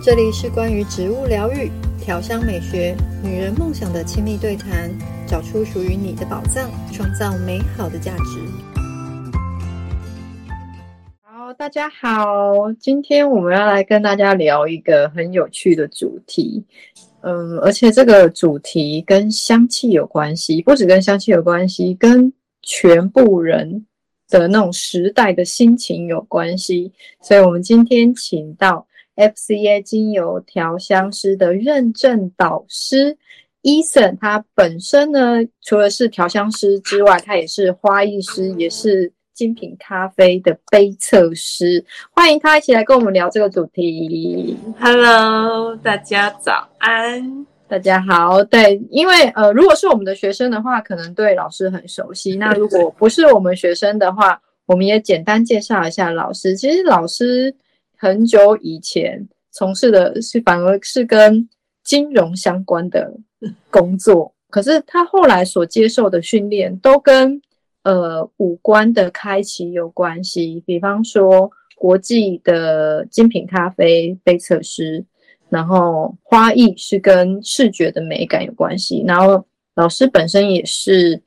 这里是关于植物疗愈、调香美学、女人梦想的亲密对谈，找出属于你的宝藏，创造美好的价值。好，大家好，今天我们要来跟大家聊一个很有趣的主题，嗯，而且这个主题跟香气有关系，不只跟香气有关系，跟全部人的那种时代的心情有关系，所以我们今天请到 FCA 精油调香师的认证导师 Eason，他本身呢，除了是调香师之外，他也是花艺师，也是精品咖啡的杯测师。欢迎他一起来跟我们聊这个主题。Hello，大家早安，大家好。对，因为呃，如果是我们的学生的话，可能对老师很熟悉。那如果不是我们学生的话，我们也简单介绍一下老师。其实老师。很久以前从事的是反而是跟金融相关的工作，可是他后来所接受的训练都跟呃五官的开启有关系，比方说国际的精品咖啡杯测师，然后花艺是跟视觉的美感有关系，然后老师本身也是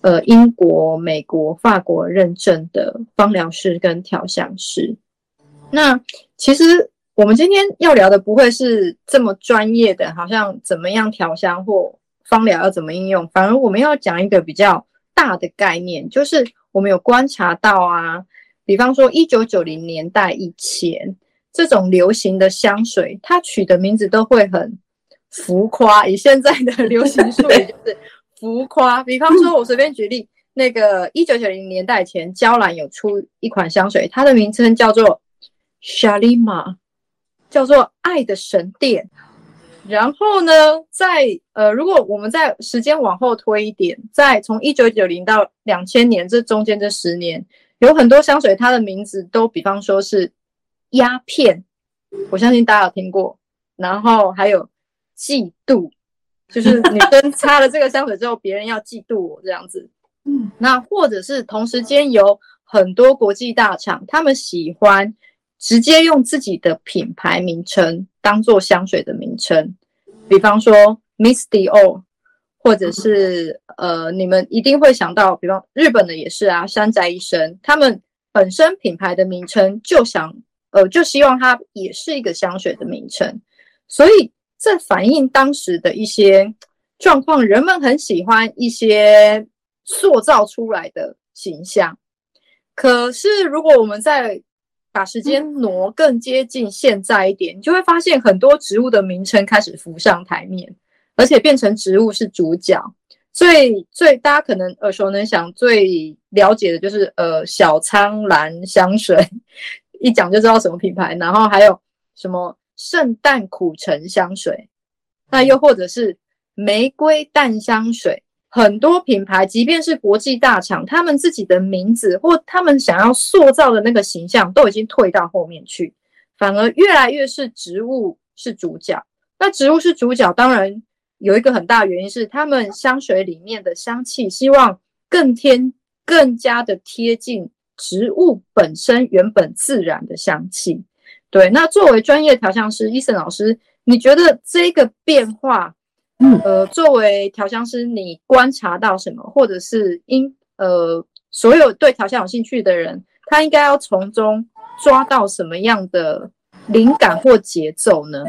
呃英国、美国、法国认证的芳疗师跟调香师。那其实我们今天要聊的不会是这么专业的，好像怎么样调香或芳疗要怎么应用，反而我们要讲一个比较大的概念，就是我们有观察到啊，比方说一九九零年代以前这种流行的香水，它取的名字都会很浮夸，以现在的流行术语就是浮夸。比方说，我随便举例，那个一九九零年代前，娇兰有出一款香水，它的名称叫做。Shalima 叫做爱的神殿，然后呢，在呃，如果我们在时间往后推一点，在从一九九零到两千年这中间这十年，有很多香水，它的名字都比方说是鸦片，我相信大家有听过，然后还有嫉妒，就是女生擦了这个香水之后，别人要嫉妒我这样子，嗯，那或者是同时间有很多国际大厂，他们喜欢。直接用自己的品牌名称当做香水的名称，比方说 Miss Dior，或者是呃，你们一定会想到，比方日本的也是啊，山寨一生，他们本身品牌的名称就想呃，就希望它也是一个香水的名称，所以这反映当时的一些状况，人们很喜欢一些塑造出来的形象，可是如果我们在把时间挪更接近现在一点，你就会发现很多植物的名称开始浮上台面，而且变成植物是主角。最最大家可能耳熟能详、最了解的就是呃小苍兰香水，一讲就知道什么品牌。然后还有什么圣诞苦橙香水，那又或者是玫瑰淡香水。很多品牌，即便是国际大厂，他们自己的名字或他们想要塑造的那个形象，都已经退到后面去，反而越来越是植物是主角。那植物是主角，当然有一个很大的原因是，他们香水里面的香气希望更添、更加的贴近植物本身原本自然的香气。对，那作为专业调香师伊森老师，你觉得这个变化？嗯，呃，作为调香师，你观察到什么，或者是因呃，所有对调香有兴趣的人，他应该要从中抓到什么样的灵感或节奏呢？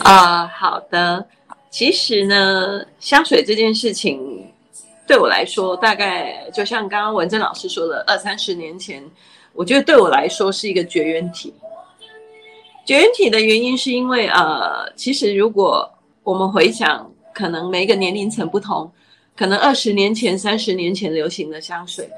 啊、呃，好的。其实呢，香水这件事情对我来说，大概就像刚刚文珍老师说的，二三十年前，我觉得对我来说是一个绝缘体。绝缘体的原因是因为，呃，其实如果我们回想，可能每一个年龄层不同，可能二十年前、三十年前流行的香水，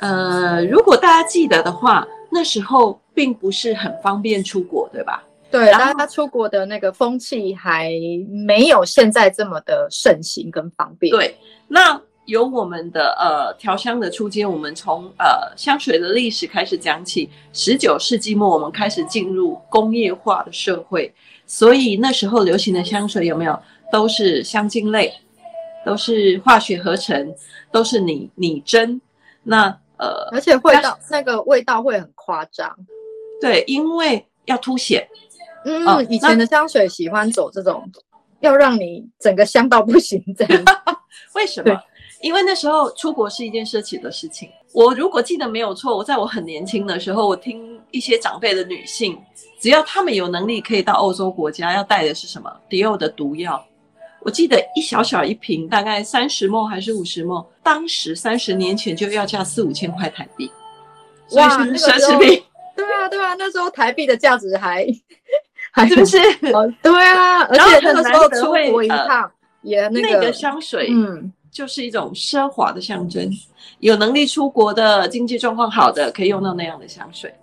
呃，如果大家记得的话，那时候并不是很方便出国，对吧？对，大家出国的那个风气还没有现在这么的盛行跟方便。对，那由我们的呃调香的初阶，我们从呃香水的历史开始讲起。十九世纪末，我们开始进入工业化的社会。所以那时候流行的香水有没有都是香精类，都是化学合成，都是拟拟真。那呃，而且味道那个味道会很夸张。对，因为要凸显，嗯，哦、以前的香水喜欢走这种，要让你整个香到不行这样。为什么？因为那时候出国是一件奢侈的事情。我如果记得没有错，我在我很年轻的时候，我听一些长辈的女性，只要她们有能力可以到欧洲国家，要带的是什么？迪奥的毒药。我记得一小小一瓶，大概三十 ml 还是五十 ml，当时三十年前就要价四五千块台币。哇，奢侈品。对啊，对啊，那时候台币的价值还还 是不是？对啊，而且那个时候出国一趟、呃、也那个那个香水，嗯。就是一种奢华的象征，有能力出国的、经济状况好的可以用到那样的香水。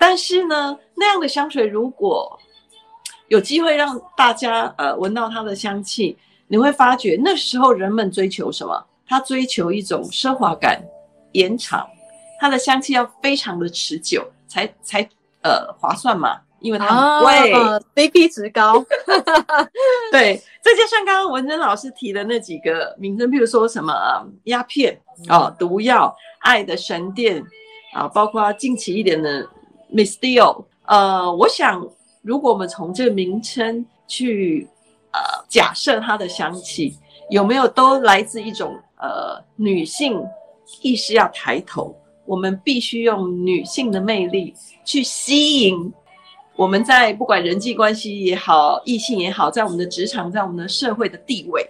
但是呢，那样的香水如果有机会让大家呃闻到它的香气，你会发觉那时候人们追求什么？他追求一种奢华感、延长，它的香气要非常的持久，才才呃划算嘛。因为它很贵，CP 值高。对，这就像刚刚文珍老师提的那几个名称，譬如说什么鸦片啊、毒药、爱的神殿啊，包括近期一点的 Miss Dio。呃，我想，如果我们从这个名称去呃假设它的香气有没有都来自一种呃女性意识要抬头，我们必须用女性的魅力去吸引。我们在不管人际关系也好，异性也好，在我们的职场，在我们的社会的地位，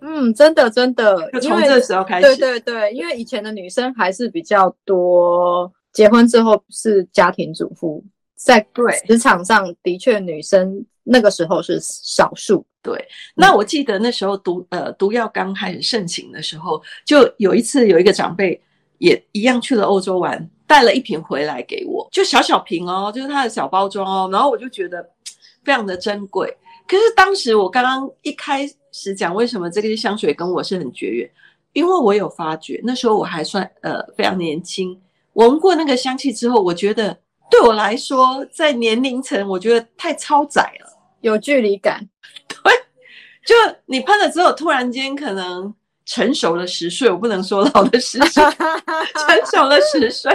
嗯，真的真的，就从这时候开始，对对对，因为以前的女生还是比较多，结婚之后是家庭主妇，在职场上的确女生那个时候是少数。对，那我记得那时候毒呃毒药刚开始盛行的时候，就有一次有一个长辈也一样去了欧洲玩。带了一瓶回来给我，就小小瓶哦，就是它的小包装哦，然后我就觉得 非常的珍贵。可是当时我刚刚一开始讲为什么这个香水跟我是很绝缘，因为我有发觉那时候我还算呃非常年轻，闻过那个香气之后，我觉得对我来说在年龄层我觉得太超载了，有距离感。对，就你喷了之后，突然间可能成熟了十岁，我不能说老了十岁，成熟了十岁。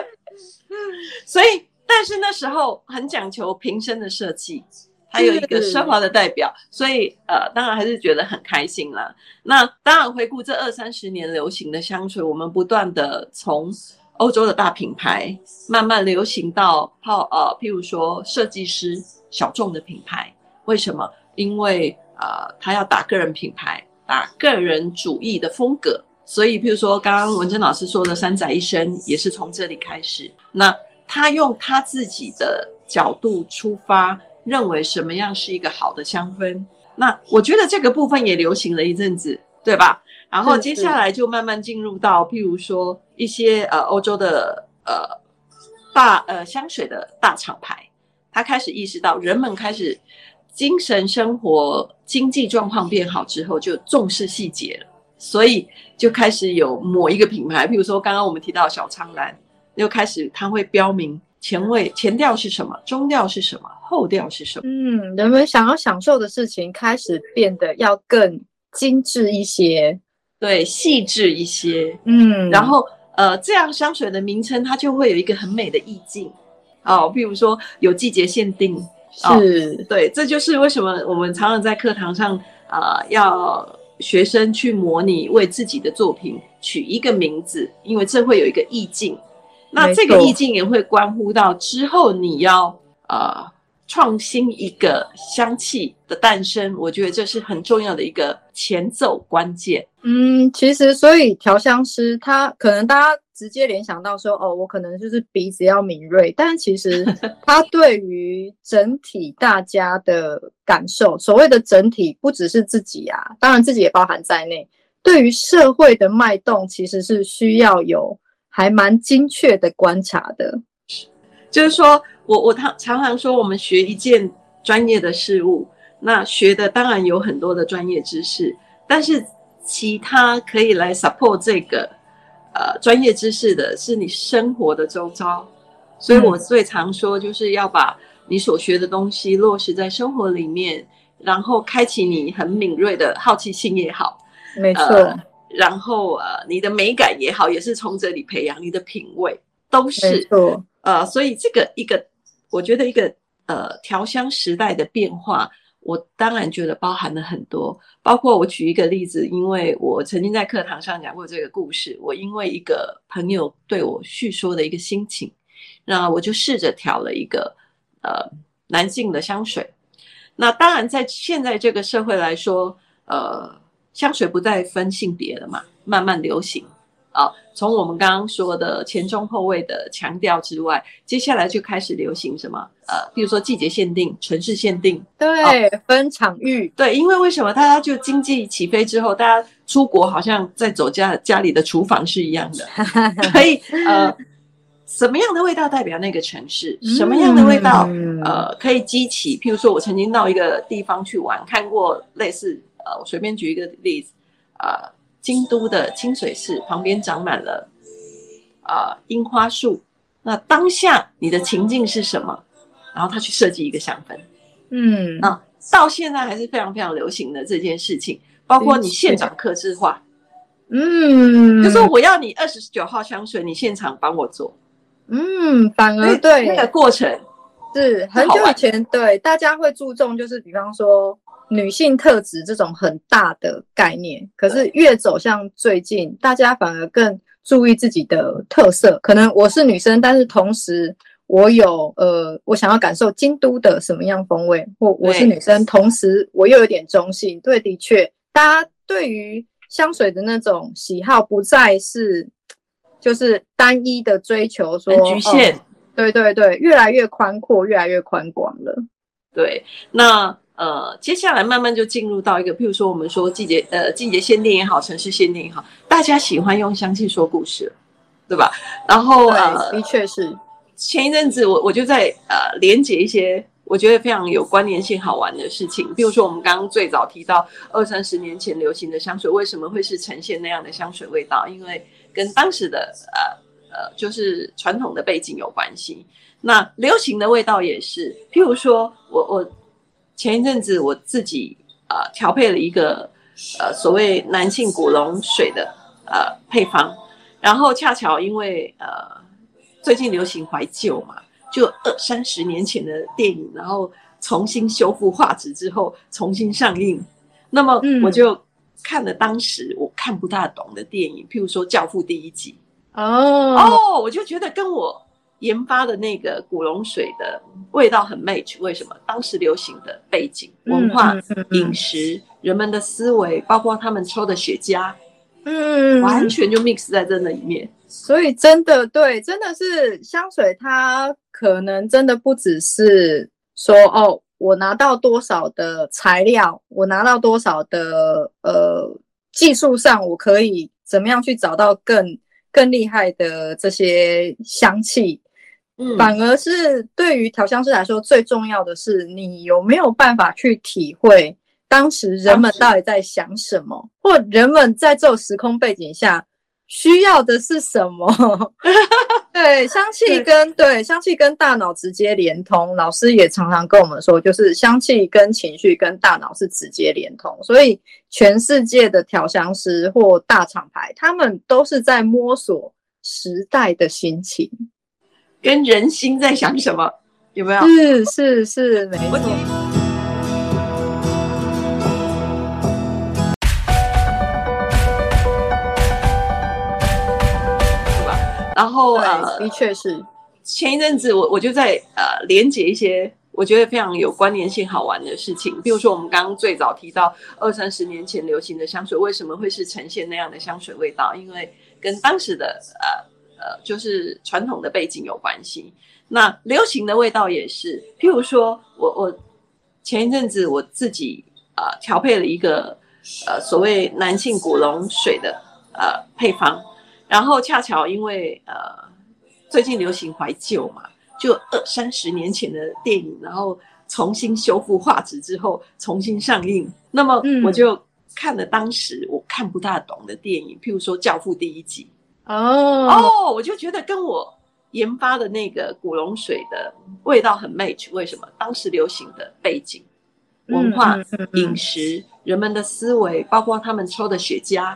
所以，但是那时候很讲求瓶身的设计，还有一个奢华的代表，所以呃，当然还是觉得很开心啦。那当然回顾这二三十年流行的香水，我们不断的从欧洲的大品牌慢慢流行到泡呃，譬如说设计师小众的品牌，为什么？因为呃，他要打个人品牌，打个人主义的风格。所以，譬如说，刚刚文珍老师说的“三宅一生”也是从这里开始。那他用他自己的角度出发，认为什么样是一个好的香氛。那我觉得这个部分也流行了一阵子，对吧？然后接下来就慢慢进入到，譬如说一些呃欧洲的呃大呃香水的大厂牌，他开始意识到人们开始精神生活经济状况变好之后，就重视细节了。所以就开始有某一个品牌，譬如说刚刚我们提到小苍兰，又开始它会标明前味前调是什么，中调是什么，后调是什么。嗯，人们想要享受的事情开始变得要更精致一些，对，细致一些。嗯，然后呃，这样香水的名称它就会有一个很美的意境。哦，譬如说有季节限定，是、哦，对，这就是为什么我们常常在课堂上啊、呃、要。学生去模拟为自己的作品取一个名字，因为这会有一个意境。那这个意境也会关乎到之后你要呃创新一个香气的诞生。我觉得这是很重要的一个前奏关键。嗯，其实所以调香师他可能大家。直接联想到说，哦，我可能就是鼻子要敏锐，但其实 他对于整体大家的感受，所谓的整体不只是自己啊，当然自己也包含在内。对于社会的脉动，其实是需要有还蛮精确的观察的。就是说我我常常常说，我们学一件专业的事物，那学的当然有很多的专业知识，但是其他可以来 support 这个。呃，专业知识的是你生活的周遭，所以我最常说，就是要把你所学的东西落实在生活里面，然后开启你很敏锐的好奇心也好，没错，呃，然后呃，你的美感也好，也是从这里培养你的品味，都是，呃，所以这个一个，我觉得一个呃调香时代的变化，我当然觉得包含了很多，包括我举一个例子，因为我曾经在课堂上讲过这个故事，我因为一个朋友对我叙说的一个心情，那我就试着调了一个呃男性的香水。那当然在现在这个社会来说，呃，香水不再分性别了嘛，慢慢流行。啊，从我们刚刚说的前中后卫的强调之外，接下来就开始流行什么？呃，比如说季节限定、城市限定，对，哦、分场域，对，因为为什么大家就经济起飞之后，大家出国好像在走家家里的厨房是一样的，可以呃，什么样的味道代表那个城市？什么样的味道、嗯、呃可以激起？譬如说我曾经到一个地方去玩，看过类似呃，我随便举一个例子啊。呃京都的清水寺旁边长满了啊、呃、樱花树，那当下你的情境是什么？然后他去设计一个香氛，嗯，啊到现在还是非常非常流行的这件事情，包括你现场刻字化，嗯，就说我要你二十九号香水，你现场帮我做，嗯，反而对。那个过程是很久以前对大家会注重，就是比方说。女性特质这种很大的概念，可是越走向最近，大家反而更注意自己的特色。可能我是女生，但是同时我有呃，我想要感受京都的什么样风味，或我是女生，同时我又有点中性。对，的确，大家对于香水的那种喜好不再是就是单一的追求，说局限。哦，对对对，越来越宽阔，越来越宽广了。对，那。呃，接下来慢慢就进入到一个，譬如说我们说季节，呃，季节限定也好，城市限定也好，大家喜欢用香气说故事，对吧？然后呃，的确是。前一阵子我我就在呃连接一些我觉得非常有关联性、好玩的事情，比如说我们刚刚最早提到二三十年前流行的香水，为什么会是呈现那样的香水味道？因为跟当时的呃呃就是传统的背景有关系。那流行的味道也是，譬如说我我。前一阵子我自己啊、呃、调配了一个呃所谓男性古龙水的呃配方，然后恰巧因为呃最近流行怀旧嘛，就二三十年前的电影，然后重新修复画质之后重新上映，那么我就看了当时我看不大懂的电影，譬如说《教父》第一集。哦。哦，我就觉得跟我。研发的那个古龙水的味道很 match，为什么？当时流行的背景、文化、饮食、人们的思维，包括他们抽的雪茄，嗯，完全就 mix 在这里面。所以真的对，真的是香水，它可能真的不只是说哦，我拿到多少的材料，我拿到多少的呃技术上，我可以怎么样去找到更更厉害的这些香气。嗯，反而是对于调香师来说，最重要的是你有没有办法去体会当时人们到底在想什么，或人们在这种时空背景下需要的是什么？对，香气跟对，对香气跟大脑直接连通。老师也常常跟我们说，就是香气跟情绪跟大脑是直接连通。所以全世界的调香师或大厂牌，他们都是在摸索时代的心情。跟人心在想什么，有没有？是是是，没错。然后呃，的确是。前一阵子我我就在呃连接一些我觉得非常有关联性、好玩的事情，比如说我们刚刚最早提到二三十年前流行的香水，为什么会是呈现那样的香水味道？因为跟当时的呃。呃，就是传统的背景有关系。那流行的味道也是，譬如说我我前一阵子我自己啊、呃、调配了一个呃所谓男性古龙水的呃配方，然后恰巧因为呃最近流行怀旧嘛，就二三十年前的电影，然后重新修复画质之后重新上映，那么我就看了当时我看不大懂的电影，譬如说《教父》第一集。哦哦，我就觉得跟我研发的那个古龙水的味道很 match，为什么？当时流行的背景、文化、饮食、人们的思维，包括他们抽的雪茄，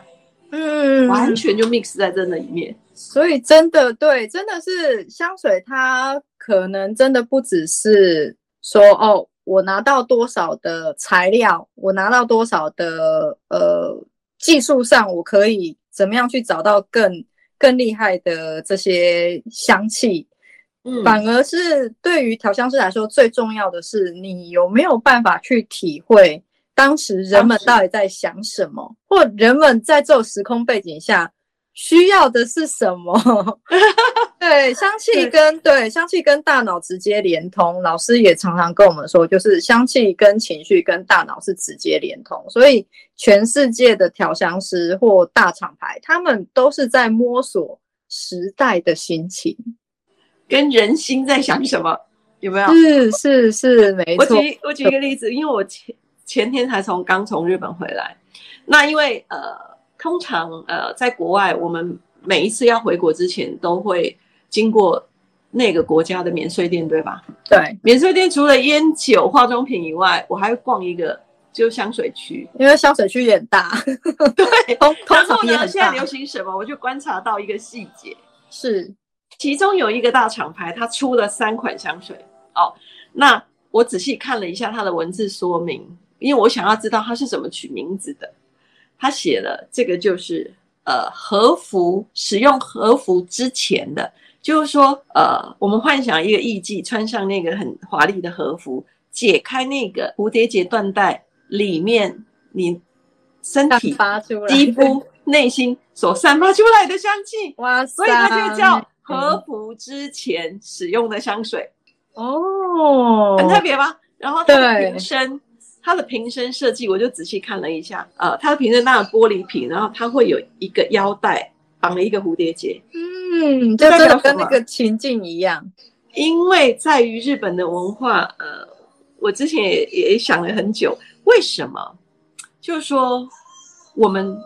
嗯，完全就 mix 在这里面。所以真的对，真的是香水，它可能真的不只是说哦，我拿到多少的材料，我拿到多少的呃技术上，我可以怎么样去找到更更厉害的这些香气。嗯，反而是对于调香师来说，最重要的是你有没有办法去体会当时人们到底在想什么，或人们在这种时空背景下。需要的是什么？对，香气跟对，对香气跟大脑直接连通。老师也常常跟我们说，就是香气跟情绪跟大脑是直接连通。所以，全世界的调香师或大厂牌，他们都是在摸索时代的心情，跟人心在想什么，有没有？是是是，没错。我举我举一个例子，因为我前前天才从刚从日本回来，那因为呃。通常，呃，在国外，我们每一次要回国之前，都会经过那个国家的免税店，对吧？对，免税店除了烟酒、化妆品以外，我还会逛一个，就香水区，因为香水区也很大。对，通然后呢，现在流行什么，我就观察到一个细节，是其中有一个大厂牌，它出了三款香水。哦，那我仔细看了一下它的文字说明，因为我想要知道它是怎么取名字的。他写了这个就是呃和服使用和服之前的，就是说呃我们幻想一个艺妓穿上那个很华丽的和服，解开那个蝴蝶结缎带里面你身体肌肤内心所散发出来的香气，哇塞！所以它就叫和服之前使用的香水哦，很特别吧？然后它的瓶身。它的瓶身设计，我就仔细看了一下，呃，它的瓶身那个玻璃瓶，然后它会有一个腰带绑了一个蝴蝶结，嗯，就真的跟那个情境一样。因为在于日本的文化，呃，我之前也也想了很久，为什么？就是说，我们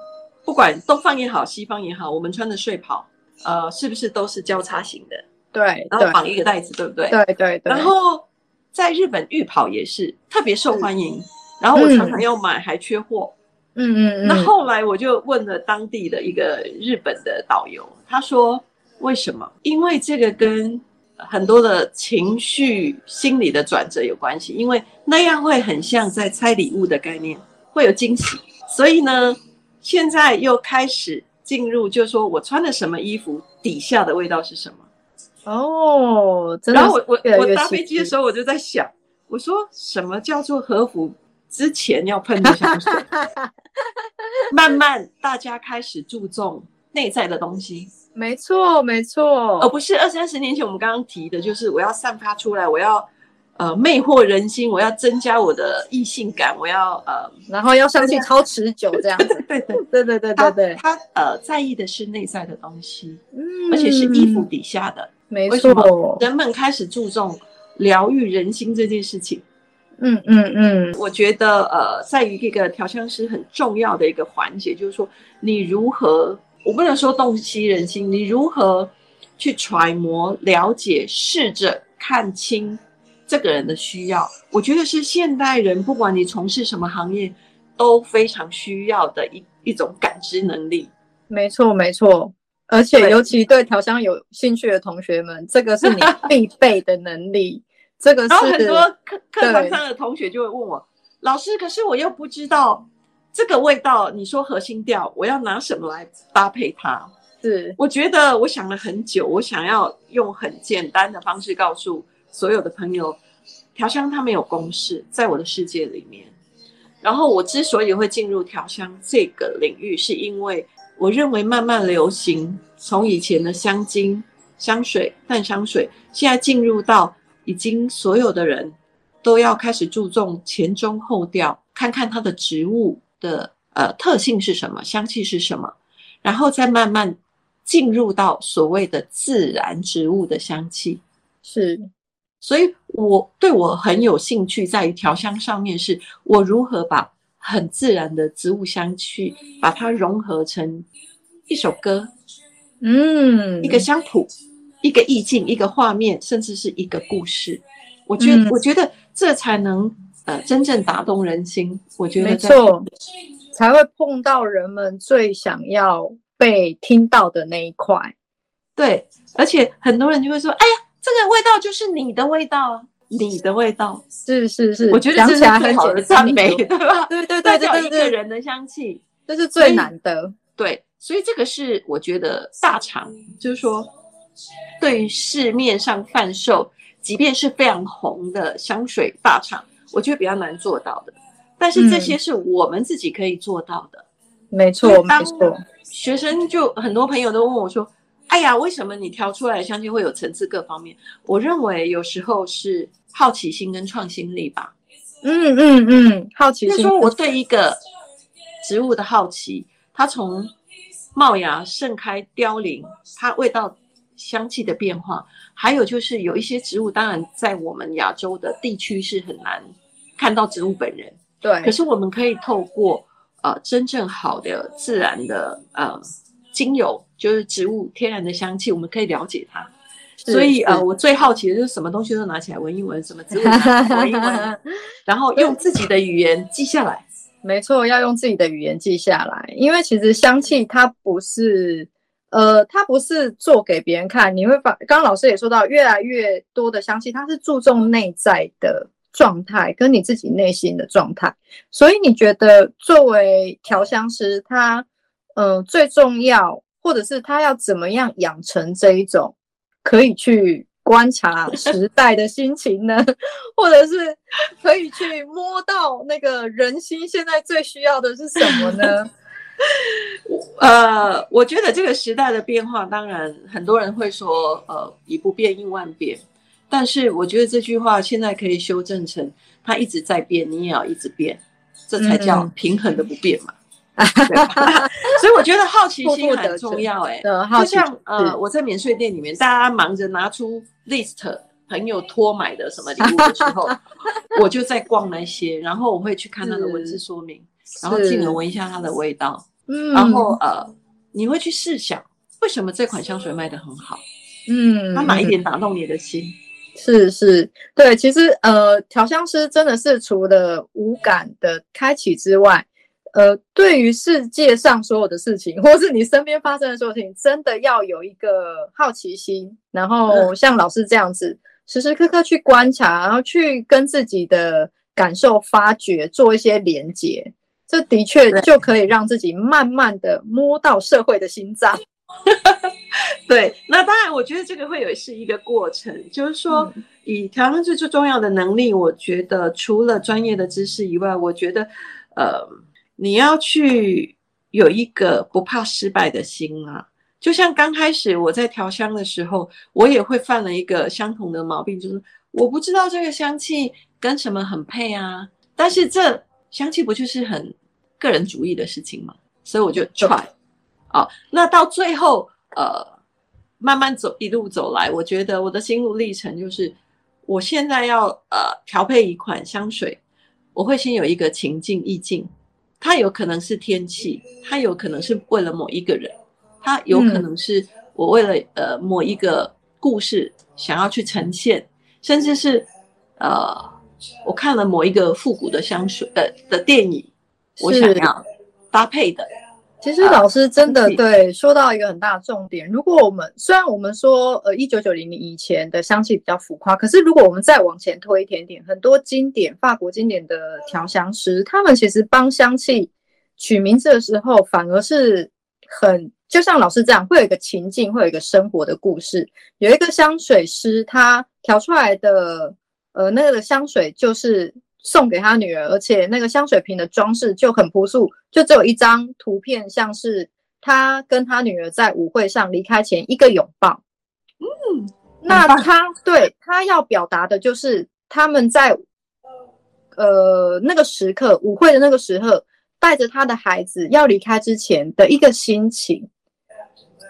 不管东方也好，西方也好，我们穿的睡袍，呃，是不是都是交叉型的？对，然后绑一个带子，对不对？对对对。然后。在日本浴袍也是特别受欢迎，然后我常常要买，还缺货。嗯嗯嗯。那后来我就问了当地的一个日本的导游，他说为什么？因为这个跟很多的情绪、心理的转折有关系，因为那样会很像在拆礼物的概念，会有惊喜。所以呢，现在又开始进入，就是说我穿的什么衣服底下的味道是什么？哦，真的然后我我我搭飞机的时候，我就在想，我说什么叫做和服之前要喷的香水？慢慢大家开始注重内在的东西，没错没错，而不是二三十年前我们刚刚提的，就是我要散发出来，我要呃魅惑人心，我要增加我的异性感，我要呃，然后要上去超持久这样子，对对对对对对对，他呃在意的是内在的东西，嗯，而且是衣服底下的。没错，人们开始注重疗愈人心这件事情。嗯嗯嗯，我觉得呃，在于这个调香师很重要的一个环节，就是说你如何，我不能说洞悉人心，你如何去揣摩、了解、试着看清这个人的需要。我觉得是现代人，不管你从事什么行业，都非常需要的一一种感知能力。没错，没错。而且，尤其对调香有兴趣的同学们，这个是你必备的能力。这个是，然后很多课课堂上的同学就会问我，老师，可是我又不知道这个味道，你说核心调，我要拿什么来搭配它？是，我觉得我想了很久，我想要用很简单的方式告诉所有的朋友，调香它没有公式，在我的世界里面。然后我之所以会进入调香这个领域，是因为。我认为慢慢流行，从以前的香精、香水、淡香水，现在进入到已经所有的人都要开始注重前中后调，看看它的植物的呃特性是什么，香气是什么，然后再慢慢进入到所谓的自然植物的香气。是，所以我对我很有兴趣，在于调香上面，是我如何把。很自然的植物香气，把它融合成一首歌，嗯，一个香谱，一个意境，一个画面，甚至是一个故事。我觉得，嗯、我觉得这才能呃真正打动人心。我觉得没错，才会碰到人们最想要被听到的那一块。对，而且很多人就会说：“哎呀，这个味道就是你的味道。”你的味道。是是是，我觉得这是最好的赞美，对吧？对对对对对，一个人的香气，这是最难的。对，所以这个是我觉得大厂，就是说，对于市面上贩售，即便是非常红的香水大厂，我觉得比较难做到的。但是这些是我们自己可以做到的。没错，没错。学生就很多朋友都问我说：“哎呀，为什么你调出来的香气会有层次各方面？”我认为有时候是好奇心跟创新力吧。嗯嗯嗯，好奇心。就是说我对一个植物的好奇，它从冒芽、盛开、凋零，它味道、香气的变化，还有就是有一些植物，当然在我们亚洲的地区是很难看到植物本人。对。可是我们可以透过呃真正好的自然的呃精油，就是植物天然的香气，我们可以了解它。所以呃，我最好奇的就是什么东西都拿起来闻一闻，什么植物闻一闻，然后用自己的语言记下来。没错，要用自己的语言记下来，因为其实香气它不是，呃，它不是做给别人看。你会发，刚刚老师也说到，越来越多的香气，它是注重内在的状态跟你自己内心的状态。所以你觉得作为调香师，他，呃，最重要，或者是他要怎么样养成这一种可以去。观察 时代的心情呢，或者是可以去摸到那个人心，现在最需要的是什么呢？呃，我觉得这个时代的变化，当然很多人会说，呃，以不变应万变。但是我觉得这句话现在可以修正成，它一直在变，你也要一直变，这才叫平衡的不变嘛。嗯 所以我觉得好奇心很重要，欸，哎，就像呃，我在免税店里面，大家忙着拿出 list，朋友托买的什么礼物的时候，我就在逛那些，然后我会去看它的文字说明，然后进而闻一下它的味道，嗯，然后呃，你会去试想，为什么这款香水卖得很好？嗯，它哪一点打动你的心？是是，对，其实呃，调香师真的是除了五感的开启之外。呃，对于世界上所有的事情，或是你身边发生的所有事情，真的要有一个好奇心，然后像老师这样子，时时刻刻去观察，然后去跟自己的感受发掘，做一些连接，这的确就可以让自己慢慢的摸到社会的心脏。对，那当然，我觉得这个会有是一个过程，就是说，以调香师最重要的能力，我觉得除了专业的知识以外，我觉得，呃。你要去有一个不怕失败的心啊，就像刚开始我在调香的时候，我也会犯了一个相同的毛病，就是我不知道这个香气跟什么很配啊。但是这香气不就是很个人主义的事情吗？所以我就 try。哦，那到最后，呃，慢慢走一路走来，我觉得我的心路历程就是，我现在要呃调配一款香水，我会先有一个情境意境。它有可能是天气，它有可能是为了某一个人，它有可能是我为了呃某一个故事想要去呈现，甚至是呃我看了某一个复古的香水呃的电影，我想要搭配的。其实老师真的对说到一个很大的重点，如果我们虽然我们说呃一九九零年以前的香气比较浮夸，可是如果我们再往前推一点点，很多经典法国经典的调香师，他们其实帮香气取名字的时候，反而是很就像老师这样，会有一个情境，会有一个生活的故事。有一个香水师，他调出来的呃那个香水就是。送给他女儿，而且那个香水瓶的装饰就很朴素，就只有一张图片，像是他跟他女儿在舞会上离开前一个拥抱。嗯，那他对他要表达的就是他们在呃那个时刻舞会的那个时刻，带着他的孩子要离开之前的一个心情。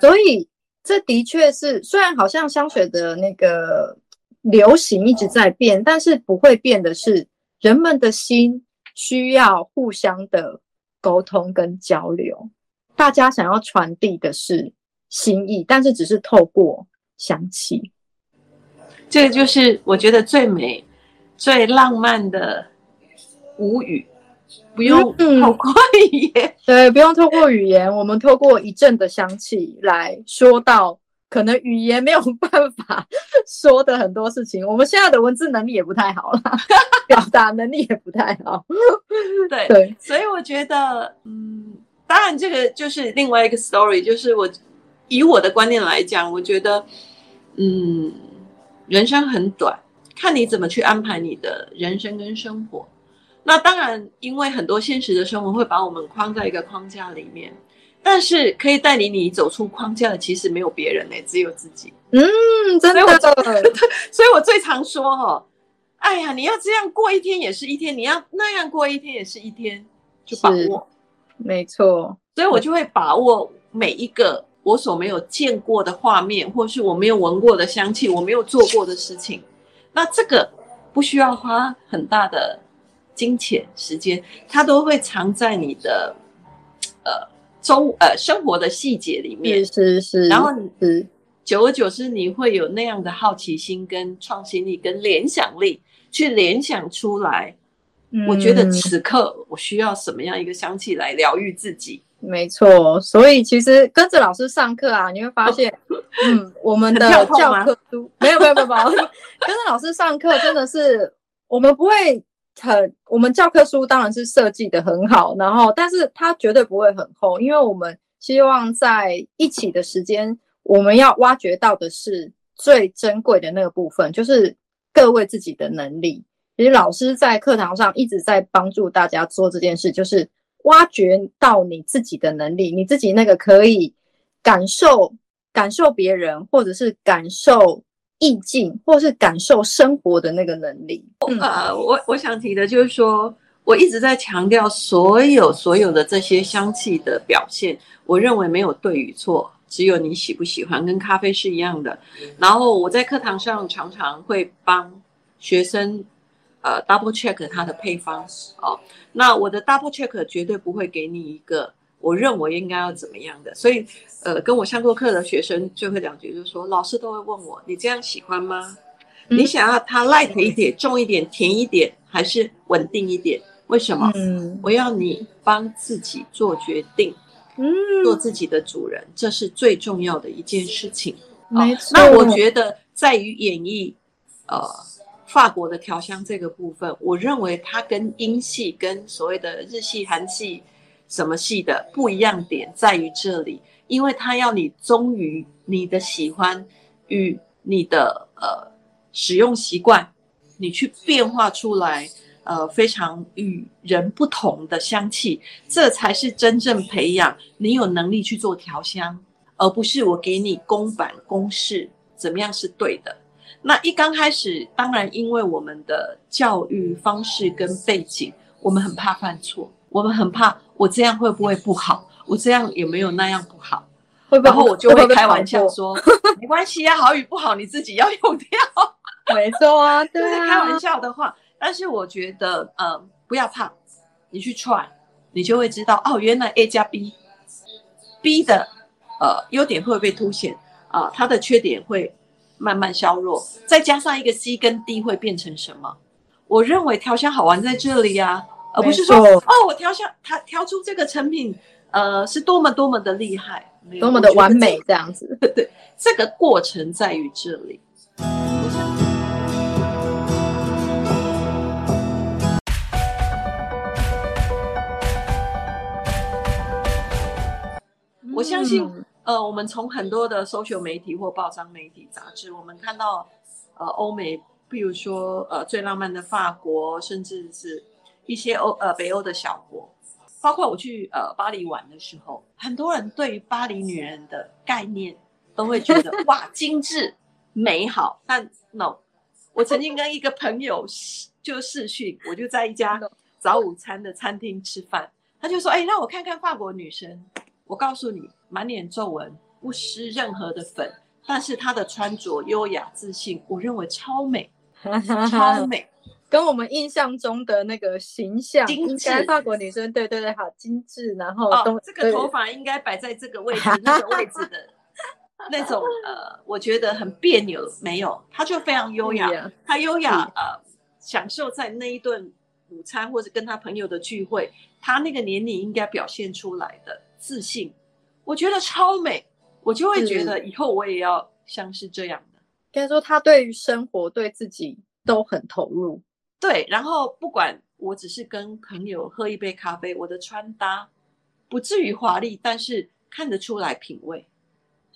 所以这的确是，虽然好像香水的那个流行一直在变，但是不会变的是。人们的心需要互相的沟通跟交流，大家想要传递的是心意，但是只是透过香气。这个就是我觉得最美、最浪漫的无语，不用透过语言，嗯，对，不用透过语言，我们透过一阵的香气来说到可能语言没有办法说的很多事情。我们现在的文字能力也不太好了，表达能力也不太好。对对，所以我觉得，嗯，当然这个就是另外一个 story，就是我以我的观念来讲，我觉得，嗯，人生很短，看你怎么去安排你的人生跟生活。那当然，因为很多现实的生活会把我们框在一个框架里面，但是可以带领你走出框架的，其实没有别人呢，只有自己。嗯，真的。所以我最常说哦，哎呀，你要这样过一天也是一天，你要那样过一天也是一天，就把握。没错。所以我就会把握每一个我所没有见过的画面，或是我没有闻过的香气，我没有做过的事情。那这个不需要花很大的。金钱、时间，它都会藏在你的呃周呃生活的细节里面，是是是。然后是久而久之，你会有那样的好奇心、跟创新力、跟联想力，去联想出来。嗯，我觉得此刻我需要什么样一个香气来疗愈自己？没错，所以其实跟着老师上课啊，你会发现，嗯，我们的教科书没有没有没有没有，跟着老师上课真的是我们不会。很，我们教科书当然是设计的很好，然后，但是它绝对不会很厚，因为我们希望在一起的时间，我们要挖掘到的是最珍贵的那个部分，就是各位自己的能力。其实老师在课堂上一直在帮助大家做这件事，就是挖掘到你自己的能力，你自己那个可以感受、感受别人，或者是感受。意境，或是感受生活的那个能力。嗯、呃，我我想提的就是说，我一直在强调，所有所有的这些香气的表现，我认为没有对与错，只有你喜不喜欢，跟咖啡是一样的。然后我在课堂上常常会帮学生呃 double check 它的配方哦。那我的 double check 绝对不会给你一个。我认为应该要怎么样的，所以，呃，跟我上过课的学生就会两句，就说老师都会问我，你这样喜欢吗？嗯、你想要它 light 一点、重一点、甜一点，还是稳定一点？为什么？嗯，我要你帮自己做决定，嗯，做自己的主人，这是最重要的一件事情。没错。那我觉得在于演绎，呃，法国的调香这个部分，我认为它跟英系、跟所谓的日系、韩系。什么系的不一样点在于这里，因为他要你忠于你的喜欢与你的呃使用习惯，你去变化出来呃非常与人不同的香气，这才是真正培养你有能力去做调香，而不是我给你公版公式怎么样是对的。那一刚开始，当然因为我们的教育方式跟背景，我们很怕犯错。我们很怕，我这样会不会不好？我这样也没有那样不好，会不会？然后我就会开玩笑说，没关系呀，好与不好你自己要用掉。没错啊，对啊，开玩笑的话。但是我觉得，呃，不要怕，你去 try，你就会知道哦，原来 A 加 B，B 的呃优点会被凸显啊，呃，它的缺点会慢慢削弱，再加上一个 C 跟 D 会变成什么？我认为调香好玩在这里呀，啊。而不是说哦，我调香，它调出这个成品，呃，是多么多么的厉害，多么的完美这样子。对，这个过程在于这里。我相信，呃，我们从很多的 social 媒体或报章媒体杂志，我们看到，呃，欧美，比如说，呃，最浪漫的法国，甚至是。一些欧呃北欧的小国，包括我去呃巴黎玩的时候，很多人对于巴黎女人的概念都会觉得 哇精致美好，但 no，我曾经跟一个朋友就试训，我就在一家早午餐的餐厅吃饭，他就说哎让我看看法国女生，我告诉你满脸皱纹不施任何的粉，但是她的穿着优雅自信，我认为超美超美。跟我们印象中的那个形象，应该法国女生，对对对，好精致，然后哦，这个头发应该摆在这个位置，那个位置的 那种呃，我觉得很别扭，没有，她就非常优雅，她优雅呃，享受在那一顿午餐或者跟她朋友的聚会，她那个年龄应该表现出来的自信，我觉得超美，我就会觉得以后我也要像是这样的。应该说，他对于生活、对自己都很投入。对，然后不管我只是跟朋友喝一杯咖啡，我的穿搭不至于华丽，但是看得出来品味。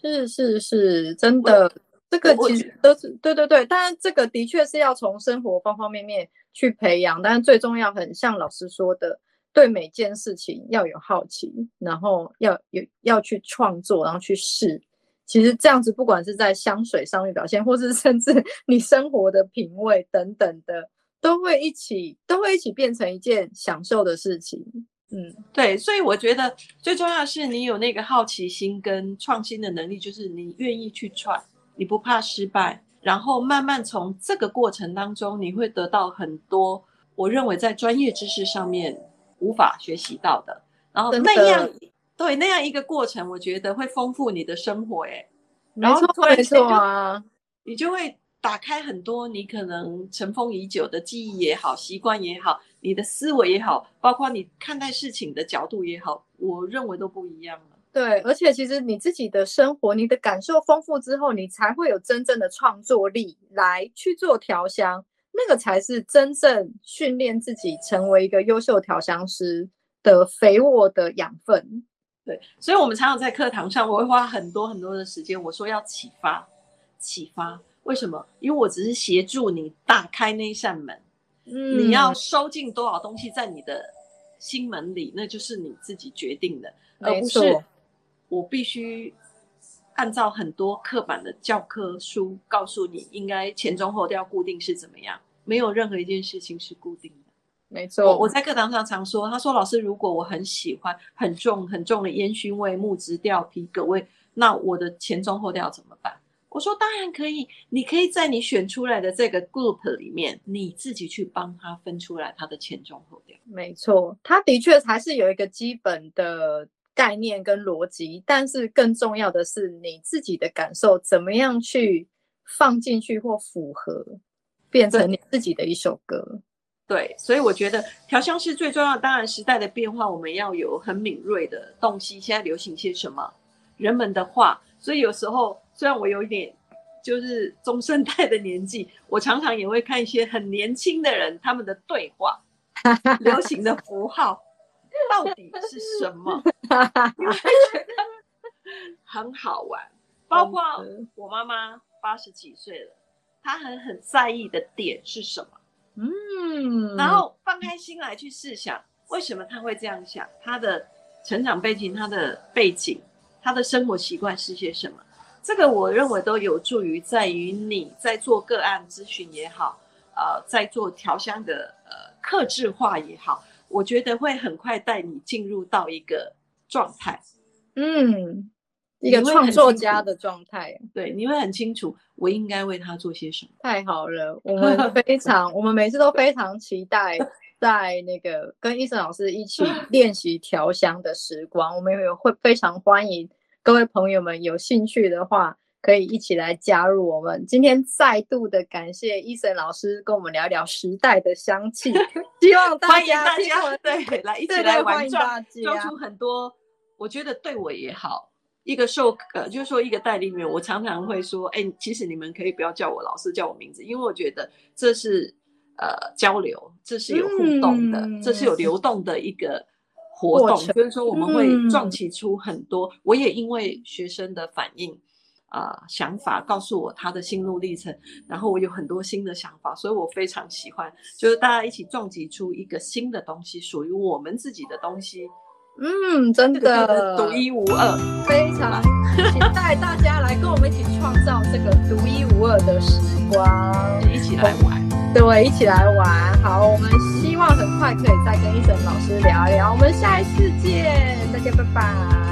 是是是，真的，这个其实都是对对对。但是这个的确是要从生活方方面面去培养，但是最重要，很像老师说的，对每件事情要有好奇，然后要有要去创作，然后去试。其实这样子，不管是在香水上面表现，或是甚至你生活的品味等等的。都会一起，都会一起变成一件享受的事情。嗯，对，所以我觉得最重要的是你有那个好奇心跟创新的能力，就是你愿意去 try，你不怕失败，然后慢慢从这个过程当中，你会得到很多我认为在专业知识上面无法学习到的。然后那样，对，那样一个过程，我觉得会丰富你的生活。哎，然后突然间啊，你就会。打开很多你可能尘封已久的记忆也好，习惯也好，你的思维也好，包括你看待事情的角度也好，我认为都不一样了。对，而且其实你自己的生活，你的感受丰富之后，你才会有真正的创作力来去做调香，那个才是真正训练自己成为一个优秀调香师的肥沃的养分。对，所以我们常常在课堂上，我会花很多很多的时间，我说要启发，启发。为什么？因为我只是协助你打开那扇门，嗯，你要收进多少东西在你的心门里，那就是你自己决定的，而不是我必须按照很多刻板的教科书告诉你应该前中后调固定是怎么样。没有任何一件事情是固定的。没错，我我在课堂上常说，他说老师，如果我很喜欢很重很重的烟熏味、木质调、皮革味，那我的前中后调怎么办？我说当然可以，你可以在你选出来的这个 group 里面，你自己去帮他分出来他的前中后调。没错，他的确还是有一个基本的概念跟逻辑，但是更重要的是你自己的感受怎么样去放进去或符合，变成你自己的一首歌。对，所以我觉得调香师最重要，当然时代的变化，我们要有很敏锐的洞悉，现在流行些什么，人们的话，所以有时候。虽然我有一点就是中生代的年纪，我常常也会看一些很年轻的人他们的对话，流行的符号到底是什么？你会觉得很好玩。包括我妈妈八十几岁了，她很很在意的点是什么？嗯，然后放开心来去试想，为什么她会这样想？她的成长背景、她的背景、她的生活习惯是些什么？这个我认为都有助于在于你在做个案咨询也好，呃，在做调香的呃克制化也好，我觉得会很快带你进入到一个状态，嗯，一个创作家的状态。对，你会很清楚我应该为他做些什么。太好了，我们 非常，我们每次都非常期待在那个跟医生老师一起 练习调香的时光，我们也会非常欢迎。各位朋友们有兴趣的话，可以一起来加入我们。今天再度的感谢 Eason 老师跟我们聊聊时代的香气，希望大家欢迎大家对来一起来玩转，做出很多。我觉得对我也好，一个授呃就是说一个代理员，我常常会说，哎，其实你们可以不要叫我老师，叫我名字，因为我觉得这是呃交流，这是有互动的，嗯、这是有流动的一个。活动就是说，我们会撞击出很多。嗯、我也因为学生的反应啊、呃、想法，告诉我他的心路历程，然后我有很多新的想法，所以我非常喜欢，就是大家一起撞击出一个新的东西，属于我们自己的东西。嗯，真的独一无二，非常期待大家来跟我们一起创造这个独一无二的时光，一起来玩。对，一起来玩。好，我们希望很快可以再跟伊森老师聊一聊。我们下一次见，大家拜拜。